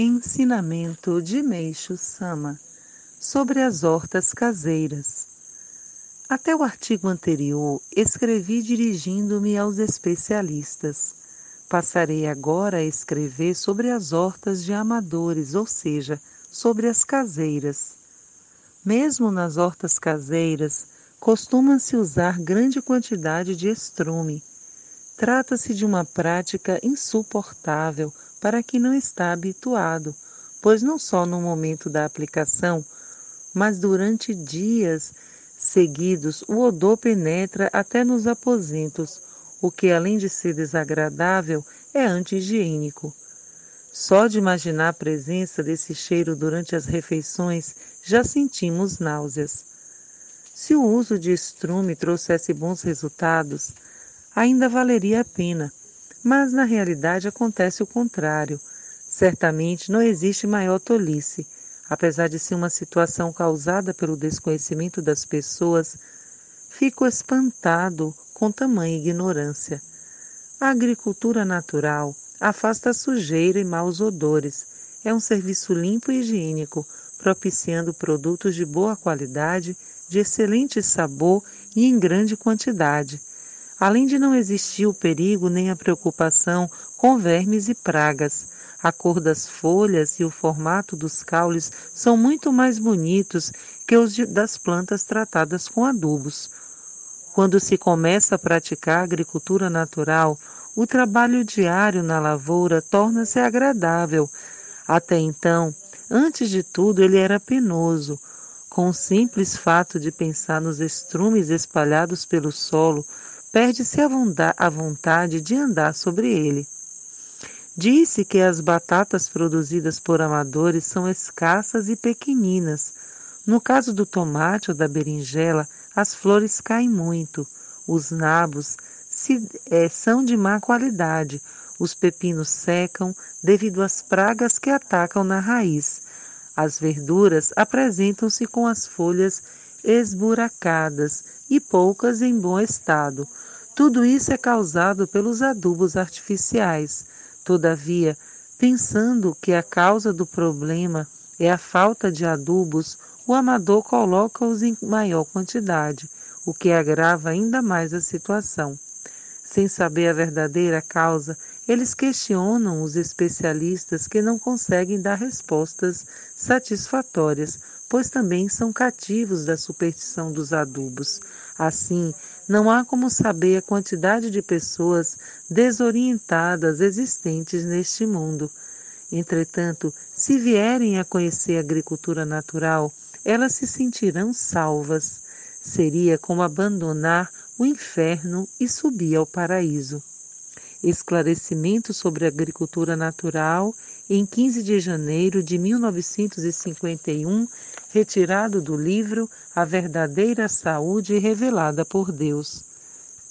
Ensinamento de Meixo Sama sobre as hortas caseiras. Até o artigo anterior, escrevi dirigindo-me aos especialistas. Passarei agora a escrever sobre as hortas de amadores, ou seja, sobre as caseiras. Mesmo nas hortas caseiras, costuma-se usar grande quantidade de estrume. Trata-se de uma prática insuportável para quem não está habituado, pois não só no momento da aplicação, mas durante dias seguidos o odor penetra até nos aposentos, o que além de ser desagradável é anti-higiênico. Só de imaginar a presença desse cheiro durante as refeições já sentimos náuseas. Se o uso de estrume trouxesse bons resultados, ainda valeria a pena, mas na realidade acontece o contrário. Certamente não existe maior tolice. Apesar de ser uma situação causada pelo desconhecimento das pessoas, fico espantado com tamanha ignorância. A agricultura natural afasta a sujeira e maus odores. É um serviço limpo e higiênico, propiciando produtos de boa qualidade, de excelente sabor e em grande quantidade além de não existir o perigo nem a preocupação com vermes e pragas. A cor das folhas e o formato dos caules são muito mais bonitos que os das plantas tratadas com adubos. Quando se começa a praticar a agricultura natural, o trabalho diário na lavoura torna-se agradável. Até então, antes de tudo, ele era penoso. Com o simples fato de pensar nos estrumes espalhados pelo solo, perde-se a vontade de andar sobre ele. Disse que as batatas produzidas por amadores são escassas e pequeninas. No caso do tomate ou da berinjela, as flores caem muito. Os nabos se, é, são de má qualidade. Os pepinos secam devido às pragas que atacam na raiz. As verduras apresentam-se com as folhas esburacadas e poucas em bom estado. Tudo isso é causado pelos adubos artificiais. Todavia, pensando que a causa do problema é a falta de adubos, o amador coloca-os em maior quantidade, o que agrava ainda mais a situação. Sem saber a verdadeira causa, eles questionam os especialistas que não conseguem dar respostas satisfatórias, pois também são cativos da superstição dos adubos. Assim, não há como saber a quantidade de pessoas desorientadas existentes neste mundo. Entretanto, se vierem a conhecer a agricultura natural, elas se sentirão salvas. Seria como abandonar o inferno e subir ao paraíso esclarecimento sobre agricultura natural, em 15 de janeiro de 1951, retirado do livro A Verdadeira Saúde Revelada por Deus.